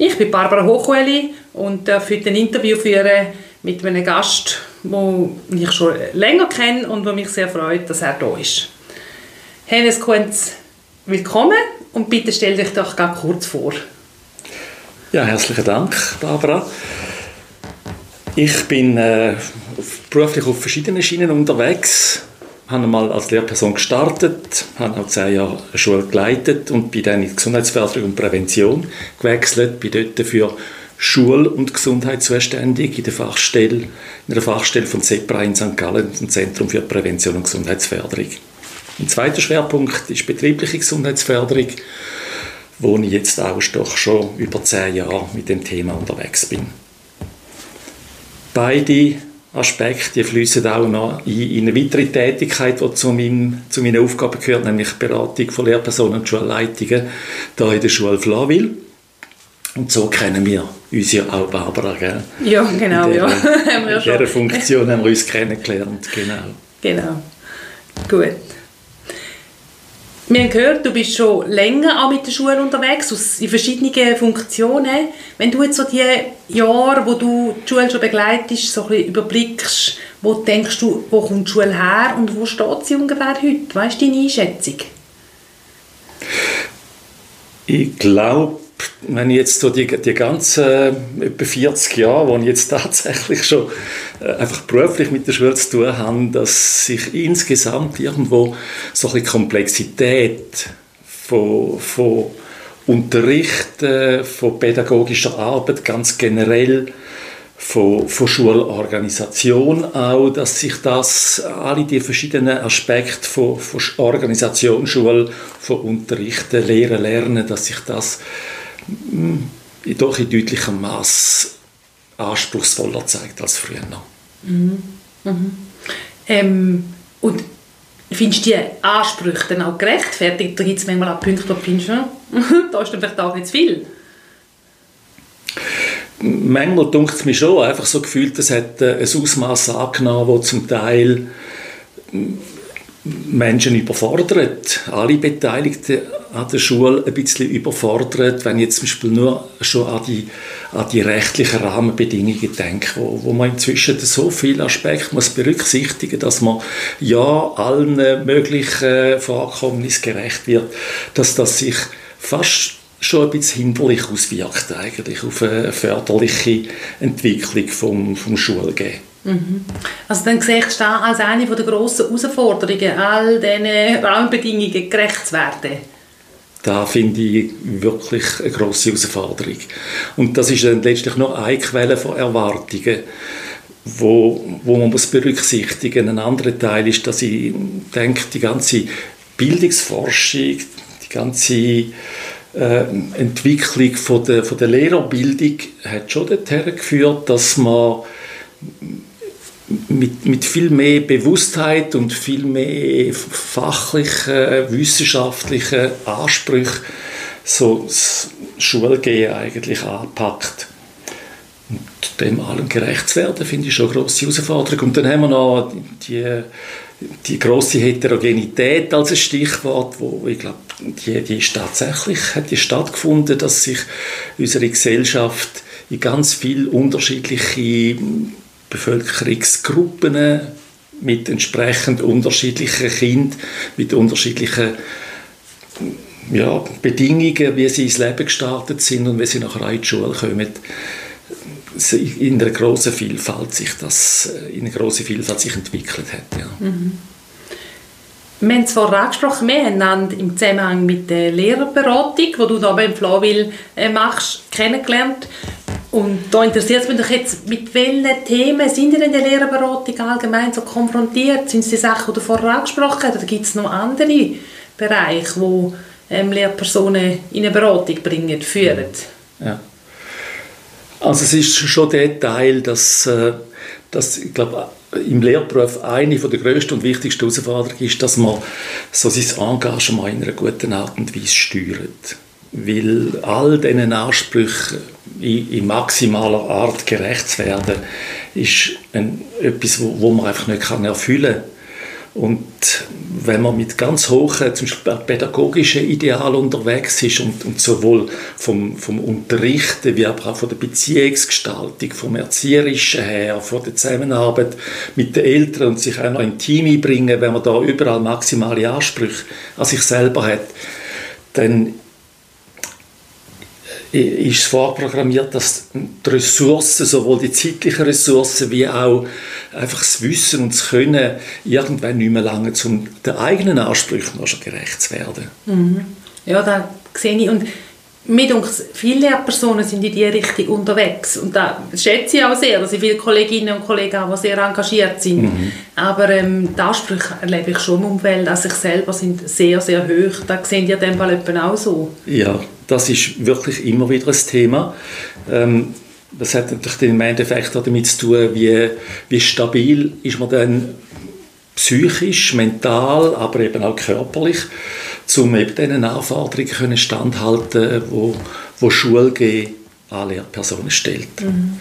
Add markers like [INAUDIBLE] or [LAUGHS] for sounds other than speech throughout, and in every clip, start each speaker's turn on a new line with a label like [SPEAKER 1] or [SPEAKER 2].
[SPEAKER 1] Ich bin Barbara Hochweli und darf heute ein Interview führen mit einem Gast, den ich schon länger kenne und der mich sehr freut, dass er da ist. Hennes Kunz, willkommen und bitte stell dich doch ganz kurz vor.
[SPEAKER 2] Ja, herzlichen Dank, Barbara. Ich bin äh, beruflich auf verschiedenen Schienen unterwegs habe einmal als Lehrperson gestartet, habe auch zehn Jahre eine Schule geleitet und bin dann in Gesundheitsförderung und Prävention gewechselt, bin dort für Schule und Gesundheit zuständig in der Fachstelle, in der Fachstelle von CEPRA in St. Gallen, dem Zentrum für Prävention und Gesundheitsförderung. Ein zweiter Schwerpunkt ist betriebliche Gesundheitsförderung, wo ich jetzt auch doch schon über zehn Jahre mit dem Thema unterwegs bin. Beide Aspekte, die fließen auch noch in, in, eine weitere Tätigkeit, die zu, meinem, zu meinen Aufgaben gehört, nämlich Beratung von Lehrpersonen und Schulleitungen hier in der Schule Flawil. Und so kennen wir uns ja auch, Barbara, gell?
[SPEAKER 1] Ja, genau, in
[SPEAKER 2] der,
[SPEAKER 1] ja. [LAUGHS]
[SPEAKER 2] in dieser Funktion haben wir uns kennengelernt, genau.
[SPEAKER 1] Genau, gut. Wir haben gehört, du bist schon länger auch mit der Schule unterwegs, in verschiedenen Funktionen. Wenn du jetzt so die Jahre, wo du die Schule schon begleitest, so ein überblickst, wo denkst du, wo kommt die Schule her und wo steht sie ungefähr heute? Weißt du deine Einschätzung?
[SPEAKER 2] Ich glaube, wenn ich jetzt so die, die ganzen äh, etwa 40 Jahre, wo ich jetzt [LAUGHS] tatsächlich schon äh, einfach beruflich mit der Schule zu tun habe, dass sich insgesamt irgendwo so ein bisschen Komplexität von, von Unterricht, von pädagogischer Arbeit ganz generell, von, von Schulorganisation auch, dass sich das, alle die verschiedenen Aspekte von, von Organisation, Schule, von Unterrichten, Lehren, Lernen, dass sich das doch in deutlichem Maß anspruchsvoller zeigt als früher.
[SPEAKER 1] Mhm. Mhm. Ähm, und findest du die Ansprüche dann auch gerechtfertigt? Da gibt es manchmal auch Punkte, wo du findest, [LAUGHS] da ist dann vielleicht auch nicht zu viel.
[SPEAKER 2] Manchmal dunkt es mir schon, einfach so gefühlt, es hat äh, ein Ausmaß angenommen, das zum Teil Menschen überfordert, alle Beteiligten an der Schule ein bisschen überfordert, wenn ich jetzt zum Beispiel nur schon an die, an die rechtlichen Rahmenbedingungen denke, wo, wo man inzwischen so viele Aspekte muss berücksichtigen dass man ja allen möglichen Vorkommnissen gerecht wird, dass das sich fast schon ein bisschen hinderlich auswirkt eigentlich auf eine förderliche Entwicklung vom, vom Schulgehen.
[SPEAKER 1] Mhm. Also dann siehst du das als eine der grossen Herausforderungen, all diesen Rahmenbedingungen gerecht zu werden?
[SPEAKER 2] Da finde ich wirklich eine grosse Herausforderung. Und das ist dann letztlich noch eine Quelle von Erwartungen, wo, wo man muss berücksichtigen muss. Ein anderer Teil ist, dass ich denke, die ganze Bildungsforschung, die ganze äh, Entwicklung von der, von der Lehrerbildung hat schon dahin geführt, dass man mit, mit viel mehr Bewusstheit und viel mehr fachlichen, wissenschaftlichen Ansprüchen so das Schulgehen eigentlich anpackt. Und dem allem gerecht zu werden, finde ich schon eine grosse Herausforderung. Und dann haben wir noch die, die grosse Heterogenität als ein Stichwort, wo ich glaube, die, die ist tatsächlich hat die stattgefunden, dass sich unsere Gesellschaft in ganz viele unterschiedliche Bevölkerungsgruppen mit entsprechend unterschiedlichen Kindern, mit unterschiedlichen ja, Bedingungen, wie sie ins Leben gestartet sind und wie sie nachher in die Schule kommen, in einer großen Vielfalt sich das in einer großen Vielfalt sich entwickelt hat. Ja. Mhm.
[SPEAKER 1] Wir haben es vorher angesprochen, wir haben im Zusammenhang mit der Lehrerberatung, die du da beim Flawil äh, machst, kennengelernt. Und da interessiert es mich doch jetzt, mit welchen Themen sind ihr in der Lehrerberatung allgemein so konfrontiert? Sind es die Sachen, die du vorher angesprochen hast, oder gibt es noch andere Bereiche, wo ähm, Lehrpersonen in eine Beratung bringen, führen?
[SPEAKER 2] Ja. Also es ist schon der Teil, dass, äh, dass ich glaube, im Lehrberuf eine der grössten und wichtigsten Herausforderungen ist, dass man so sein Engagement in einer guten Art und Weise steuert. Weil all diesen Ansprüchen in, in maximaler Art gerecht zu werden, ist ein, etwas, wo, wo man einfach nicht kann erfüllen kann. Und wenn man mit ganz hohen, zum Beispiel pädagogischen Idealen unterwegs ist und, und sowohl vom, vom Unterrichten wie aber auch von der Beziehungsgestaltung, vom Erzieherischen her, von der Zusammenarbeit mit den Eltern und sich auch noch in Team einbringen, wenn man da überall maximale Ansprüche an sich selber hat, dann ist es vorprogrammiert, dass die Ressourcen, sowohl die zeitlichen Ressourcen wie auch einfach das Wissen und das Können irgendwann nicht mehr lange, um den eigenen Ansprüchen noch schon gerecht zu werden.
[SPEAKER 1] Mhm. Ja, da sehe ich. Und mir viele Lehrpersonen sind in diese Richtung unterwegs. Und da schätze ich auch sehr, dass ich viele Kolleginnen und Kollegen habe, die sehr engagiert sind. Mhm. Aber ähm, die Ansprüche erlebe ich schon im Umfeld an sich selber sind sehr, sehr hoch. Da sehen die in dem Fall auch so.
[SPEAKER 2] Ja, das ist wirklich immer wieder ein Thema. Ähm, das hat natürlich im Endeffekt damit zu tun, wie, wie stabil ist man dann psychisch, mental, aber eben auch körperlich, um eben diesen Anforderungen können standhalten wo, wo Schule an Lehrpersonen stellt. Mhm.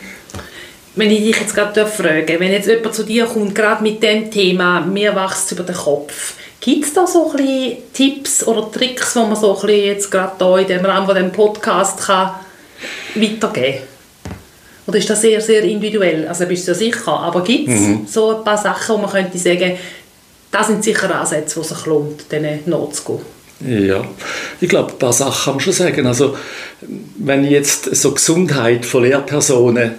[SPEAKER 1] Wenn ich dich jetzt gerade frage, wenn jetzt jemand zu dir kommt, gerade mit dem Thema «Mir wächst über den Kopf», Gibt es da so ein Tipps oder Tricks, die man so ein jetzt gerade hier in dem Rahmen von dem Podcast kann weitergeben kann? Oder ist das sehr, sehr individuell? Also bist du ja sicher, aber gibt es mhm. so ein paar Sachen, wo man könnte sagen, das sind sicher Ansätze, wo es sich lohnt, denen nachzugehen?
[SPEAKER 2] Ja, ich glaube, ein paar Sachen kann man schon sagen. Also, wenn ich jetzt so Gesundheit von Lehrpersonen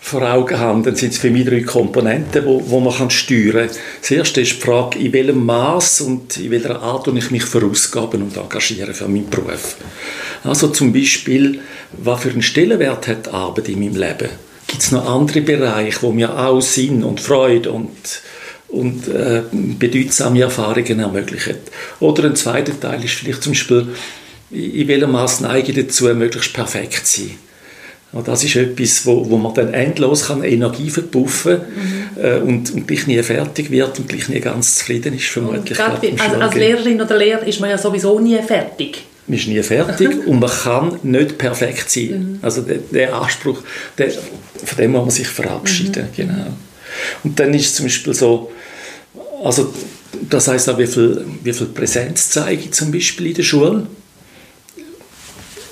[SPEAKER 2] vor Augen habe, dann sind es für mich drei Komponenten, wo, wo man kann steuern kann. Das erste ist die Frage, in welchem Maß und in welcher Art ich mich verausgaben und engagieren für meinen Beruf. Also zum Beispiel, was für einen Stellenwert hat die Arbeit in meinem Leben? Gibt es noch andere Bereiche, wo mir auch Sinn und Freude und, und äh, bedeutsame Erfahrungen ermöglichen? Oder ein zweiter Teil ist vielleicht zum Beispiel, in welchem Maß neige ich dazu, möglichst perfekt zu sein? Und das ist etwas, wo, wo man dann endlos kann Energie verpuffen mhm. äh, und, und gleich nie fertig wird und gleich nie ganz zufrieden ist, vermutlich.
[SPEAKER 1] Also als Lehrerin oder Lehrer ist man ja sowieso nie fertig.
[SPEAKER 2] Man ist nie fertig [LAUGHS] und man kann nicht perfekt sein. Mhm. Also der, der Anspruch, der, von dem muss man sich verabschieden. Mhm. Genau. Und dann ist es zum Beispiel so, also das heißt auch, wie viel, wie viel Präsenz zeige ich zum Beispiel in der Schule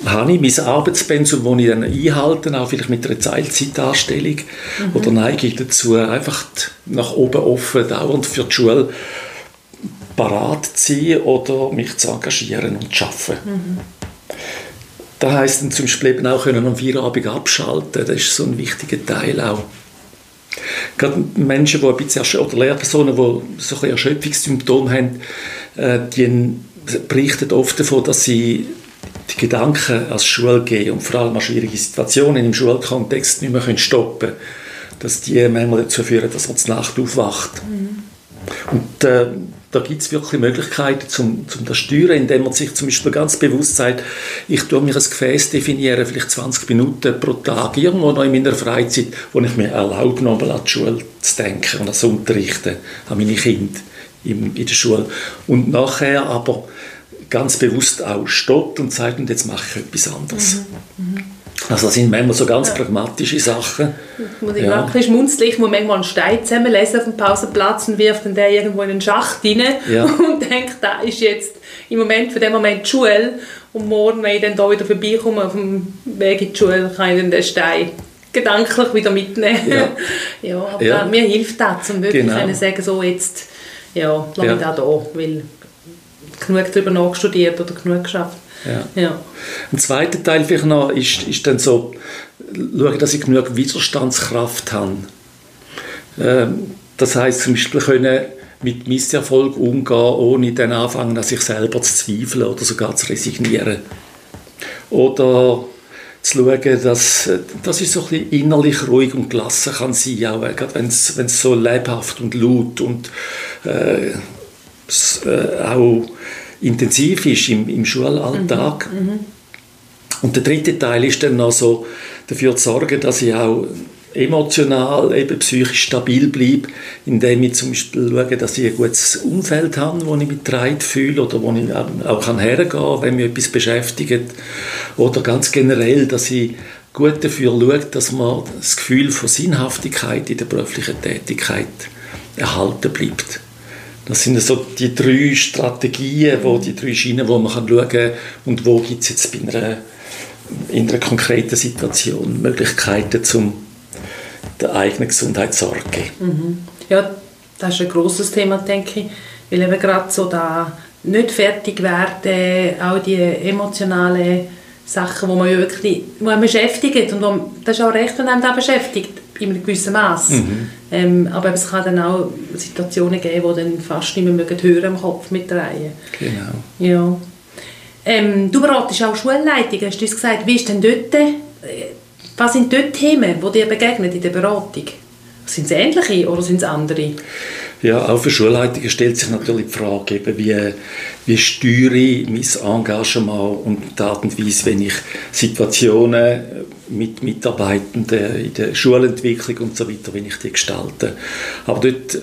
[SPEAKER 2] habe ich mein Arbeitspensum, das ich dann einhalte, auch vielleicht mit einer Teilzeitdarstellung, mhm. oder neige ich dazu, einfach nach oben offen, dauernd für die Schule parat zu sein oder mich zu engagieren und zu arbeiten. Mhm. Das heisst dann zum Beispiel eben auch können am Feierabend abschalten, das ist so ein wichtiger Teil auch. Gerade Menschen, die ein bisschen, oder Lehrpersonen, die so ein Erschöpfungssymptome haben, äh, die berichten oft davon, dass sie die Gedanken als Schule gehen und vor allem an schwierige Situationen im Schulkontext nicht mehr stoppen können, dass die manchmal dazu führen, dass man zur Nacht aufwacht. Mhm. Und äh, da gibt es wirklich Möglichkeiten zum, zum das steuern, indem man sich zum Beispiel ganz bewusst sagt, ich tue mir ein Gefäß definieren, vielleicht 20 Minuten pro Tag, irgendwo noch in meiner Freizeit, wo ich mir erlaube, nochmal an die Schule zu denken und das Unterrichten, an meine Kinder in, in der Schule. Und nachher aber ganz bewusst auch stoppt und sagt, und jetzt mache ich etwas anderes. Mhm. Mhm. Also das sind manchmal so ganz ja. pragmatische Sachen.
[SPEAKER 1] Ich muss ja. ein bisschen. Ich muss manchmal einen Stein zusammenlesen auf dem Pausenplatz und wirft dann den irgendwo in einen Schacht rein ja. [LAUGHS] und denkt, da ist jetzt im Moment für den Moment die Schule und morgen, wenn ich dann da wieder vorbeikomme auf dem Weg in die Schule, kann ich dann den Stein gedanklich wieder mitnehmen. Ja, [LAUGHS] ja aber ja. Da, mir hilft das, um wirklich genau. sagen, so jetzt, ja, lass ja. mich da da, weil genug darüber nachstudiert oder genug geschafft.
[SPEAKER 2] Ja. ja. Ein zweiter Teil vielleicht noch ist, ist dann so, schauen, dass ich genug Widerstandskraft habe. Ähm, das heißt zum Beispiel können mit Misserfolg umgehen, ohne dann anfangen, an sich selber zu zweifeln oder sogar zu resignieren. Oder zu schauen, dass, dass ich so ein bisschen innerlich ruhig und gelassen kann sein, auch gerade wenn es so lebhaft und laut und äh, äh, auch intensiv ist im, im Schulalltag. Mhm. Mhm. Und der dritte Teil ist dann noch so, dafür zu sorgen, dass ich auch emotional, eben psychisch stabil bleibe, indem ich zum Beispiel schaue, dass ich ein gutes Umfeld habe, wo ich mich getragen fühle oder wo ich auch hergehen kann, wenn mich etwas beschäftigt. Oder ganz generell, dass ich gut dafür schaue, dass man das Gefühl von Sinnhaftigkeit in der beruflichen Tätigkeit erhalten bleibt. Das sind so die drei Strategien, wo, die drei Schienen, wo man kann schauen kann und wo gibt es jetzt bei einer, in einer konkreten Situation Möglichkeiten, zum der eigenen Gesundheit Sorge geben.
[SPEAKER 1] Mhm. Ja, das ist ein grosses Thema, denke ich, weil eben gerade so da nicht fertig werden, auch die emotionalen Sachen, wo man ja wirklich wo man beschäftigt und wo, das ist auch recht, wenn einem das beschäftigt, in einem gewissen Maß. Mhm. Ähm, aber es kann dann auch Situationen geben, wo dann fast nicht mehr hören im Kopf mitdrehen.
[SPEAKER 2] Genau.
[SPEAKER 1] Ja. Ähm, du beratest auch Schulleitungen, hast du gesagt. Wie ist denn dort, äh, was sind dort Themen, die dir begegnen in der Beratung? Sind es ähnliche oder sind es andere?
[SPEAKER 2] Ja, auch für Schulleitungen stellt sich natürlich die Frage, eben, wie, wie steuere ich mein Engagement und die Art und Weise, wenn ich Situationen mit Mitarbeitenden in der Schulentwicklung und so weiter, wenn ich die gestalte. Aber dort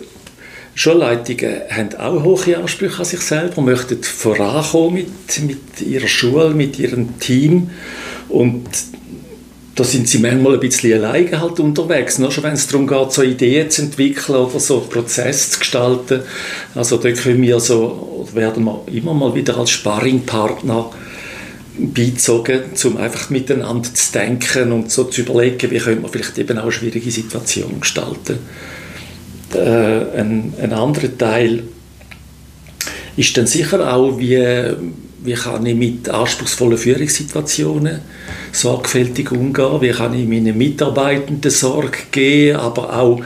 [SPEAKER 2] Schulleitungen haben auch hohe Ansprüche an sich selber, möchten vorankommen mit, mit ihrer Schule, mit ihrem Team und da sind sie manchmal ein bisschen alleine halt unterwegs, nur schon wenn es darum geht, so Ideen zu entwickeln oder so Prozesse zu gestalten. Also da können wir so, werden wir immer mal wieder als Sparringpartner beizogen, um einfach miteinander zu denken und so zu überlegen, wie können wir vielleicht eben auch schwierige Situationen gestalten. Äh, ein, ein anderer Teil ist dann sicher auch, wie wie kann ich mit anspruchsvollen Führungssituationen sorgfältig umgehen, wie kann ich meinen Mitarbeitenden Sorge geben, aber auch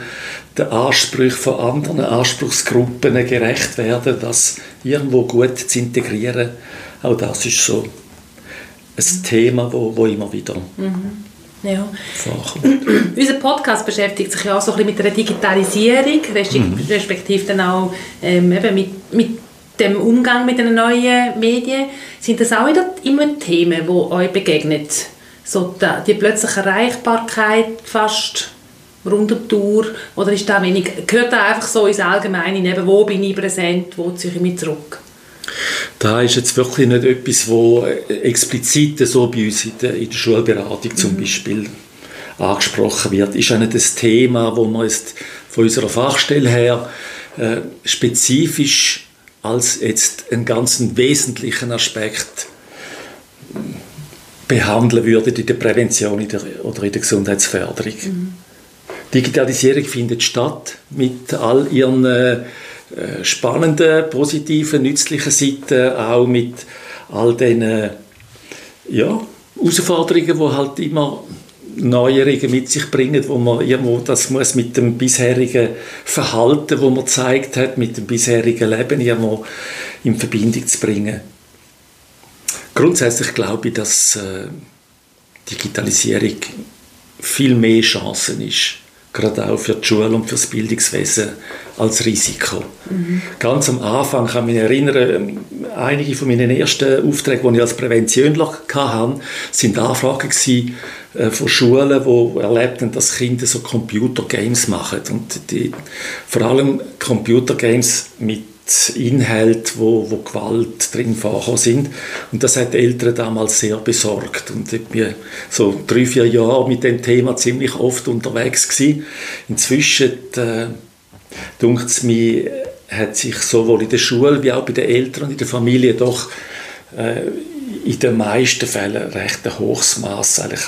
[SPEAKER 2] den Ansprüchen von anderen Anspruchsgruppen gerecht werden, das irgendwo gut zu integrieren. Auch das ist so ein Thema, wo, wo immer wieder mhm.
[SPEAKER 1] ja. vorkommt. [CLEARS THROAT] Unser Podcast beschäftigt sich ja auch so ein bisschen mit der Digitalisierung, mhm. respektive dann auch ähm, eben mit, mit dem Umgang mit den neuen Medien, sind das auch wieder immer Themen, die euch begegnen? So die, die plötzliche Erreichbarkeit fast rund um die Uhr, oder ist das wenig, gehört das einfach so ins Allgemeine, neben wo bin ich präsent, wo ziehe ich mich zurück?
[SPEAKER 2] Da ist jetzt wirklich nicht etwas, wo explizit so bei uns in der, in der Schulberatung zum mhm. Beispiel angesprochen wird. Ist auch nicht das Thema, wo man jetzt von unserer Fachstelle her äh, spezifisch als jetzt einen ganz wesentlichen Aspekt behandeln würde in der Prävention oder in der Gesundheitsförderung. Mhm. Digitalisierung findet statt mit all ihren äh, spannenden, positiven, nützlichen Seiten, auch mit all den äh, ja, Herausforderungen, die halt immer Neuerungen mit sich bringen, wo man irgendwo das muss mit dem bisherigen Verhalten, wo man gezeigt hat, mit dem bisherigen Leben irgendwo in Verbindung zu bringen. Grundsätzlich glaube ich, dass äh, Digitalisierung viel mehr Chancen ist, gerade auch für die Schule und für das Bildungswesen als Risiko. Mhm. Ganz am Anfang kann ich mich erinnern, einige von meinen ersten Aufträgen, die ich als Präventionler hatte, sind Anfragen äh, von Schulen, die erlebten, dass Kinder so Computergames machen. Und die, vor allem Computergames mit Inhalt, wo, wo Gewalt drin vorkommen sind. Und das hat die Eltern damals sehr besorgt. Und ich bin so drei, vier Jahre mit dem Thema ziemlich oft unterwegs gewesen. Inzwischen, äh, dunkt es mir, hat sich sowohl in der Schule wie auch bei den Eltern und in der Familie doch äh, in den meisten Fällen recht ein hohes Maß eigentlich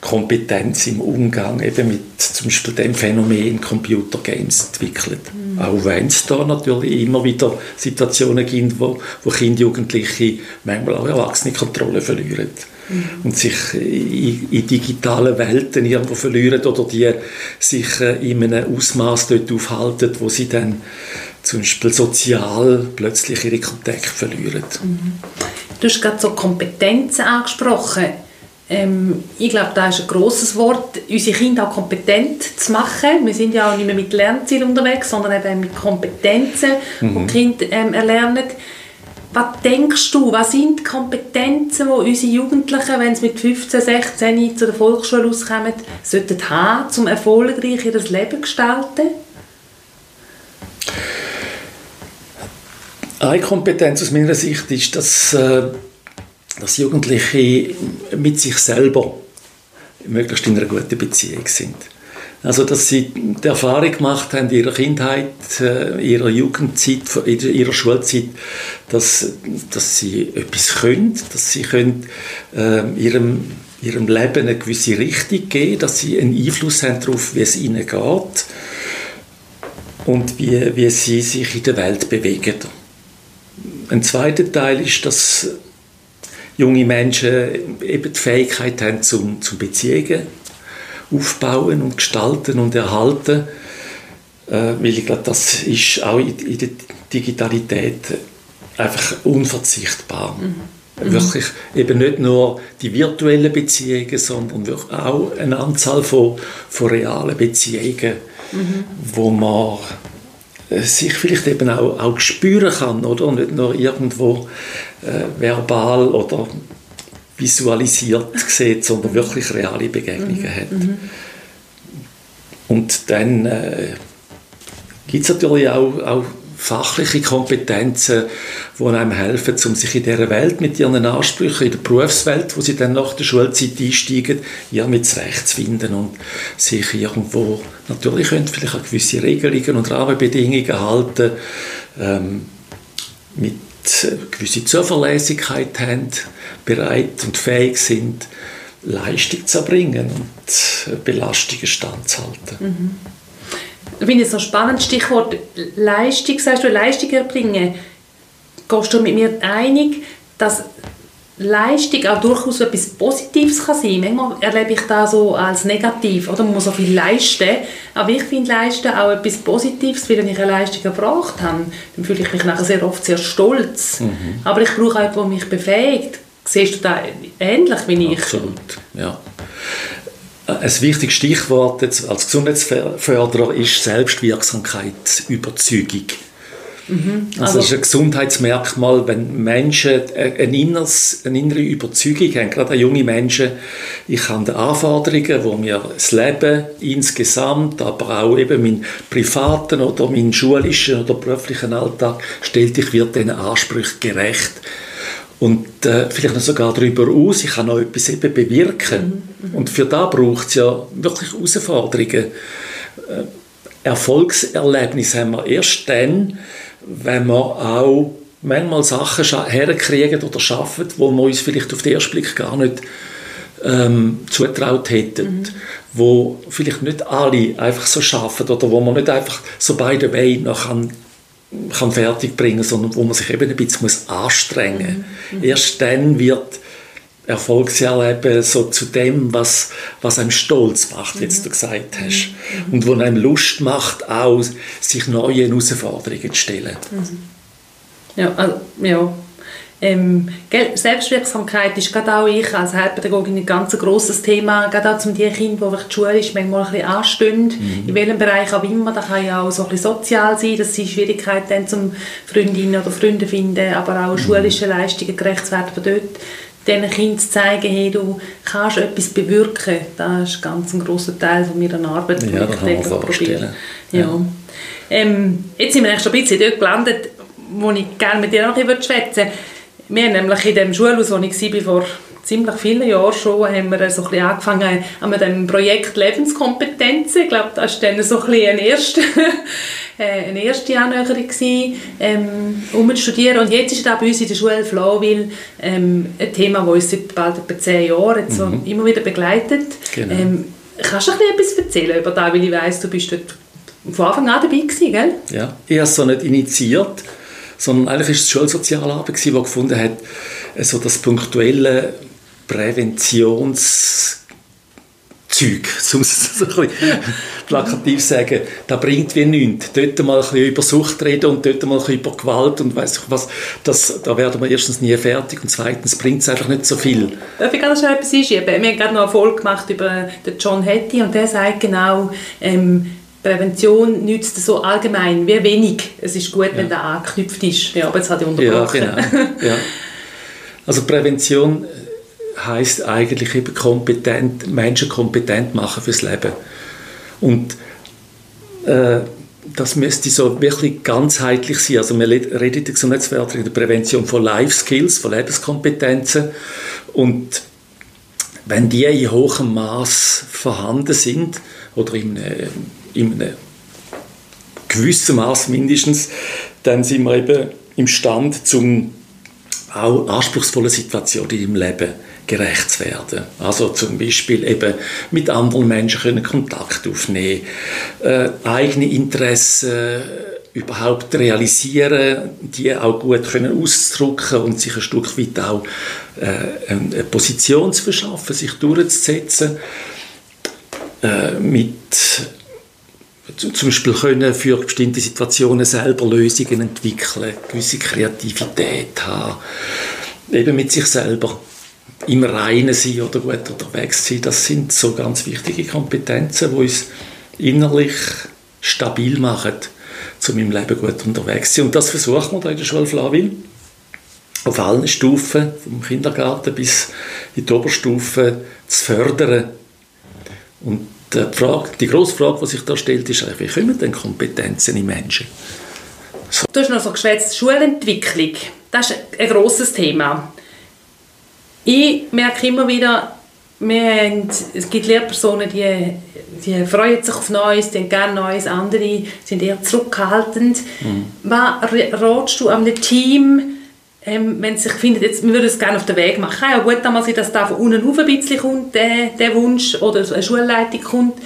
[SPEAKER 2] Kompetenz im Umgang eben mit zum Beispiel dem Phänomen Computergames entwickelt. Auch wenn es da natürlich immer wieder Situationen gibt, wo, wo Kinder, Jugendliche, manchmal auch Erwachsene Kontrolle verlieren. Mhm. Und sich in, in, digitalen Welten irgendwo verlieren oder die sich äh, in einem Ausmaß dort aufhalten, wo sie dann zum Beispiel sozial plötzlich ihre Kontakte verlieren. Mhm.
[SPEAKER 1] Du hast gerade so Kompetenzen angesprochen. Ähm, ich glaube, das ist ein grosses Wort, unsere Kinder auch kompetent zu machen. Wir sind ja auch nicht mehr mit Lernzielen unterwegs, sondern eben mit Kompetenzen, mhm. die Kinder ähm, erlernen. was denkst du, was sind die Kompetenzen, die unsere Jugendlichen, wenn sie mit 15, 16 zu der Volksschule auskommen, sollten haben, um erfolgreich ihr Leben zu gestalten?
[SPEAKER 2] Eine Kompetenz aus meiner Sicht ist, dass, äh, dass Jugendliche mit sich selber möglichst in einer guten Beziehung sind. Also, dass sie die Erfahrung gemacht haben in ihrer Kindheit, in äh, ihrer Jugendzeit, in ihrer Schulzeit, dass, dass sie etwas können, dass sie können, äh, ihrem, ihrem Leben eine gewisse Richtung geben, dass sie einen Einfluss haben darauf, wie es ihnen geht und wie, wie sie sich in der Welt bewegen. Ein zweiter Teil ist, dass junge Menschen eben die Fähigkeit haben zum, zum Beziehungen aufbauen und gestalten und erhalten. Äh, weil ich glaube, das ist auch in, in der Digitalität einfach unverzichtbar. Mhm. Wirklich eben nicht nur die virtuellen Beziehungen, sondern auch eine Anzahl von, von realen Beziehungen, mhm. wo man sich vielleicht eben auch, auch spüren kann, oder? Nicht nur irgendwo äh, verbal oder visualisiert sieht, sondern wirklich reale Begegnungen mhm. hat. Mhm. Und dann äh, gibt es natürlich auch, auch fachliche Kompetenzen, die einem helfen, um sich in dieser Welt mit ihren Ansprüchen, in der Berufswelt, wo sie dann nach der Schulzeit einsteigen, mit zurechtzufinden und sich irgendwo, natürlich können vielleicht auch gewisse Regelungen und Rahmenbedingungen halten, ähm, mit gewisse Zuverlässigkeit haben, bereit und fähig sind, Leistung zu erbringen und Belastungen standzuhalten. Mhm.
[SPEAKER 1] Ich finde es ein spannendes Stichwort Leistung. Sagst du, Leistung erbringen? Gehst du mit mir einig, dass Leistung auch durchaus etwas Positives kann sein. Manchmal erlebe ich das so als negativ, oder man muss so viel leisten. Aber ich finde Leisten auch etwas Positives, weil wenn ich eine Leistung erbracht habe, dann fühle ich mich nachher sehr oft sehr stolz. Mhm. Aber ich brauche auch jemanden, der mich befähigt. Siehst du das ähnlich wie ich?
[SPEAKER 2] Absolut, ja. Ein wichtiges Stichwort als Gesundheitsförderer ist Selbstwirksamkeit, Überzeugung. Mhm. Also, also das ist ein Gesundheitsmerkmal, wenn Menschen ein inneres, eine innere Überzeugung haben, gerade junge Menschen, ich habe die Anforderungen, wo mir das Leben insgesamt, aber auch eben meinen privaten oder meinen schulischen oder beruflichen Alltag stellt, ich werde diesen Ansprüchen gerecht. Und äh, vielleicht noch sogar darüber aus, ich kann noch etwas eben bewirken. Mhm. Und für da braucht es ja wirklich Herausforderungen. Äh, Erfolgserlebnis haben wir erst dann, wenn wir auch manchmal Sachen herkriegen oder schaffen, wo wir uns vielleicht auf den ersten Blick gar nicht ähm, zutraut hätten. Mhm. Wo vielleicht nicht alle einfach so schaffen oder wo man nicht einfach so beide Beine noch kann, kann fertig bringen, sondern wo man sich eben ein bisschen muss anstrengen muss. Mhm. Erst dann wird Erfolgserleben so zu dem, was, was einem stolz macht, wie du gesagt hast. Mhm. Und wo einem Lust macht, auch sich neuen Herausforderungen zu stellen. Mhm.
[SPEAKER 1] Ja, also, ja. Ähm, Selbstwirksamkeit ist gerade auch ich als Heilpädagogin ein ganz grosses Thema, gerade auch zum die Kinder, die die Schule ist, manchmal ein bisschen anstehen, mhm. in welchem Bereich auch immer, das kann ja auch so ein bisschen sozial sein, dass sie Schwierigkeiten haben, zum Freundinnen oder Freunde finden, aber auch mhm. schulische Leistungen gerecht werden, dort diesen Kindern zu zeigen, hey, du kannst etwas bewirken. Das ist ganz ein grosser Teil von meiner Arbeit,
[SPEAKER 2] ja, das kann man vorstellen.
[SPEAKER 1] Ja. ja. Ähm, jetzt sind wir schon ein bisschen dort gelandet, wo ich gerne mit dir noch ein bisschen schwätzen würde. Wir haben nämlich in dem Schulhaus, wo ich war, vor ziemlich vielen Jahren schon, haben wir so ein bisschen angefangen an dem Projekt Lebenskompetenzen. Ich glaube, das war dann so ein bisschen ein erster [LAUGHS] äh, eine erste Annäherung ähm, um zu studieren. Und jetzt ist es bei uns in der Schule Flawil ähm, ein Thema, das uns seit bald etwa zehn Jahren jetzt mhm. immer wieder begleitet. Genau. Ähm, kannst du etwas erzählen über das, weil ich weiss, du bist dort von Anfang an dabei gewesen, gell?
[SPEAKER 2] Ja, ich habe es so nicht initiiert, sondern eigentlich war es die Schulsozialarbeit, die gefunden hat, also das punktuelle Präventions- Zeug, um es so ein bisschen plakativ zu sagen, das bringt wie nichts. Dort mal ein bisschen über Sucht reden und dort mal ein bisschen über Gewalt und weiss ich was, das, da werden wir erstens nie fertig und zweitens bringt es einfach nicht so viel.
[SPEAKER 1] Darf ich gerade schon etwas einschieben? Wir haben gerade noch eine Folge gemacht über den John Hattie und der sagt genau, ähm, Prävention nützt so allgemein wie wenig. Es ist gut, ja. wenn der angeknüpft ist. Ja, aber jetzt hat ich unterbrochen.
[SPEAKER 2] Ja, genau. [LAUGHS] ja. Also Prävention heißt eigentlich eben kompetent, Menschen kompetent machen fürs Leben. Und äh, das müsste so wirklich ganzheitlich sein. Also wir reden in der Gesundheitsförderung in der Prävention von Life Skills, von Lebenskompetenzen und wenn die in hohem Maß vorhanden sind oder in, äh, in einem gewissen Maß mindestens, dann sind wir eben imstand zum auch anspruchsvolle Situationen im Leben gerecht zu werden. Also zum Beispiel eben mit anderen Menschen können Kontakt aufnehmen, äh, eigene Interessen überhaupt realisieren, die auch gut können ausdrücken und sich ein Stück weit auch äh, eine Position zu verschaffen, sich durchzusetzen, äh, mit zum Beispiel können für bestimmte Situationen selber Lösungen entwickeln, gewisse Kreativität haben, eben mit sich selber im Reinen sein oder gut unterwegs sein, das sind so ganz wichtige Kompetenzen, die uns innerlich stabil machen, um im Leben gut unterwegs zu sein. Und das versuchen wir da in der Schule Flavil auf allen Stufen, vom Kindergarten bis in die Oberstufe, zu fördern. Und die, Frage, die grosse Frage, die sich da stellt, ist, wie kommen denn Kompetenzen in Menschen?
[SPEAKER 1] So. Du hast noch so geschwätzt, Schulentwicklung. Das ist ein grosses Thema. Ich merke immer wieder, haben, es gibt Lehrpersonen, die, die freuen sich auf Neues, die haben gerne Neues, andere sind eher zurückhaltend. Mhm. Was rätst du einem Team, ähm, wenn sich findet, jetzt, wir würden es gerne auf den Weg machen. Ja gut, dann sein, dass da von unten auf ein bisschen kommt, der, der Wunsch, oder eine Schulleitung kommt.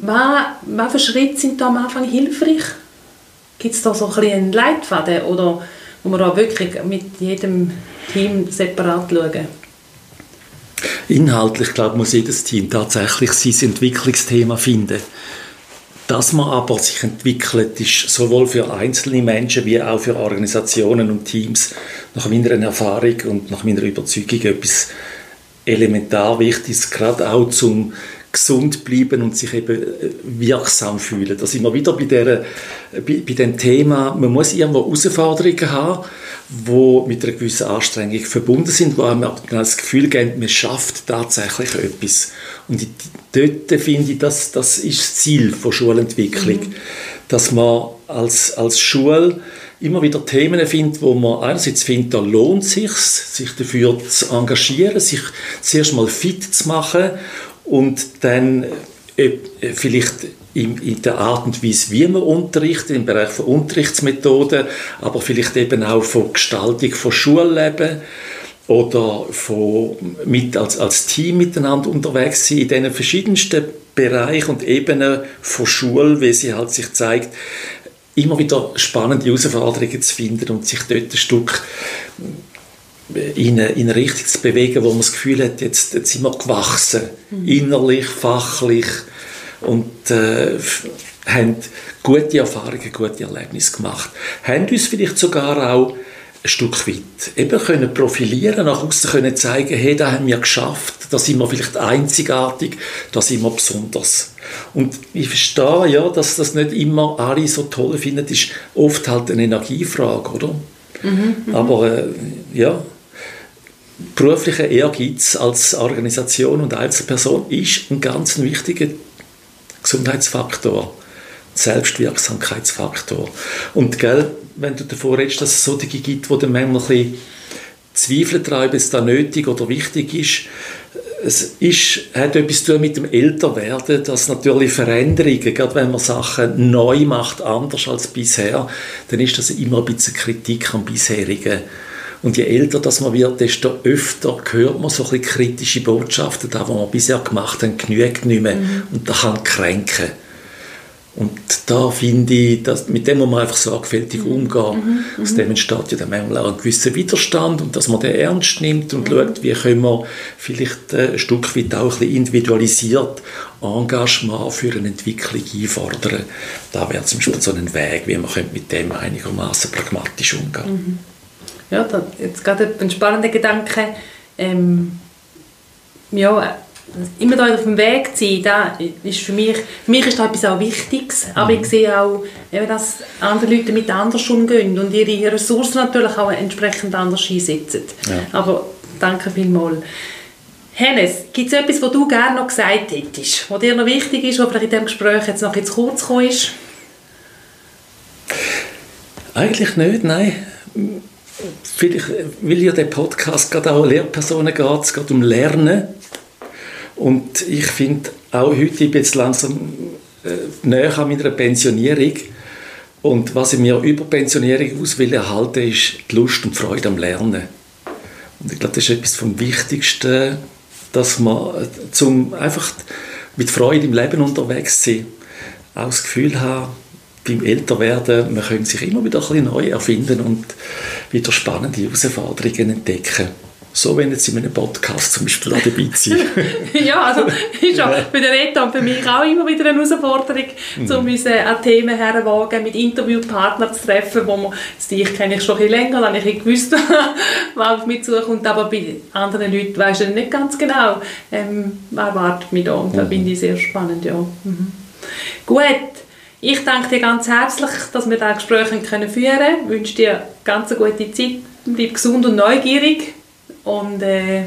[SPEAKER 1] Für Schritte sind da am Anfang hilfreich? Gibt es da so ein einen Leitfaden, oder wo man da wirklich mit jedem Team separat schauen?
[SPEAKER 2] Inhaltlich, glaube muss jedes Team tatsächlich sein Entwicklungsthema finden. Dass man aber sich entwickelt, ist sowohl für einzelne Menschen wie auch für Organisationen und Teams nach meiner Erfahrung und nach meiner Überzeugung etwas elementar Wichtiges, gerade auch zum gesund bleiben und sich eben äh, wirksam fühlen. Da sind wir wieder bei, der, bei, bei dem Thema, man muss irgendwo Herausforderungen haben, die mit einer gewissen Anstrengung verbunden sind, wo einem das Gefühl geben, man schafft tatsächlich etwas. Und dort finde ich, das, das ist das Ziel von Schulentwicklung, mhm. dass man als, als Schule immer wieder Themen findet, wo man einerseits findet, da lohnt es sich, sich dafür zu engagieren, sich zuerst mal fit zu machen und dann äh, vielleicht in, in, der Art und Weise, wie man unterrichtet, im Bereich von Unterrichtsmethoden, aber vielleicht eben auch von Gestaltung von Schulleben oder von, mit als, als Team miteinander unterwegs sein in diesen verschiedensten Bereichen und Ebenen von Schule, wie sie halt sich zeigt, immer wieder spannende Herausforderungen zu finden und sich dort ein Stück in eine, in eine Richtung zu bewegen, wo man das Gefühl hat, jetzt, jetzt sind wir gewachsen, mhm. innerlich, fachlich und äh, haben gute Erfahrungen, gute Erlebnisse gemacht. Haben uns vielleicht sogar auch ein Stück weit eben können profilieren, nach außen können zeigen, hey, da haben wir geschafft, da sind wir vielleicht einzigartig, da sind wir besonders. Und ich verstehe, ja, dass das nicht immer alle so toll finden, ist oft halt eine Energiefrage, oder? Mhm, mhm. Aber äh, ja, beruflicher Ehrgeiz als Organisation und Einzelperson ist ein ganz wichtiger Gesundheitsfaktor, Selbstwirksamkeitsfaktor. Und gell, wenn du davor redest, dass es solche gibt, die dann manchmal ein bisschen Zweifel treiben, ob es da nötig oder wichtig ist, es ist, hat etwas zu tun mit dem Älterwerden, dass natürlich Veränderungen, gerade wenn man Sachen neu macht, anders als bisher, dann ist das immer ein bisschen Kritik am bisherigen und je älter das man wird, desto öfter hört man so ein bisschen kritische Botschaften, da, was man bisher gemacht hat, genügt nicht mehr. Mhm. Und das kann kränken. Und da finde ich, dass, mit dem muss man einfach sorgfältig mhm. umgehen. Mhm. Aus dem entsteht ja dann manchmal auch ein gewisser Widerstand und dass man den ernst nimmt und mhm. schaut, wie können wir vielleicht äh, ein Stück weit auch ein bisschen individualisiert Engagement für eine Entwicklung einfordern. Da wäre zum Beispiel so ein Weg, wie man mit dem einigermaßen pragmatisch umgehen
[SPEAKER 1] mhm ja, da, jetzt gerade ein spannender Gedanke. Ähm, ja, immer da auf dem Weg zu sein, da ist für mich, für mich ist da etwas auch Wichtiges, aber ich sehe auch, eben, dass andere Leute mit anders umgehen und ihre Ressourcen natürlich auch entsprechend anders einsetzen. Ja. Aber danke vielmals. Hennes, gibt es etwas, was du gerne noch gesagt hättest, was dir noch wichtig ist, was vielleicht in diesem Gespräch jetzt noch jetzt kurz gekommen ist?
[SPEAKER 2] Eigentlich nicht, nein. Vielleicht will ja der Podcast gerade auch Lehrpersonen geht, es geht um Lernen. Und ich finde auch heute, ich bin jetzt langsam äh, näher an meiner Pensionierung. Und was ich mir über Pensionierung aus will erhalten, ist die Lust und Freude am Lernen. Und ich glaube, das ist etwas vom Wichtigsten, dass man äh, zum einfach mit Freude im Leben unterwegs sein, auch das Gefühl haben, beim Älterwerden, man kann sich immer wieder ein bisschen neu erfinden und wieder spannende Herausforderungen entdecken. So, wenn jetzt in einem Podcast zum Beispiel auch dabei sein. [LAUGHS]
[SPEAKER 1] ja, also ist ja für den Reta und für mich auch immer wieder eine Herausforderung, mhm. um uns an Themen herwagen, mit Interviewpartnern zu treffen, wo man, dich kenne ich schon ein bisschen länger, habe ich gewusst, [LAUGHS] was auf mich zukommt, aber bei anderen Leuten weiß ich nicht ganz genau, ähm, was erwartet mich da und mhm. da finde ich sehr spannend, ja. Mhm. Gut, ich danke dir ganz herzlich, dass wir dieses Gespräch führen können. Ich wünsche dir ganz eine gute Zeit, bleib gesund und neugierig und äh,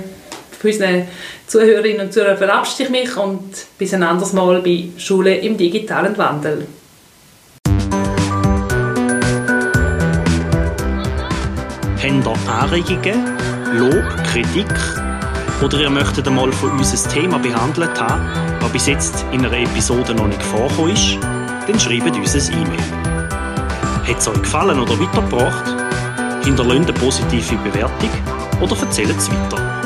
[SPEAKER 1] für unsere Zuhörerinnen und Zuhörer verabschiede ich mich und bis ein anderes Mal bei Schule im digitalen Wandel.
[SPEAKER 3] Habt ihr Anregungen, Lob, Kritik oder ihr möchtet einmal von uns ein Thema behandelt haben, das bis jetzt in einer Episode noch nicht vorgekommen ist, dann schreibt uns ein E-Mail. Hat es euch gefallen oder weitergebracht? Hinterlasst eine positive Bewertung oder erzählt es weiter.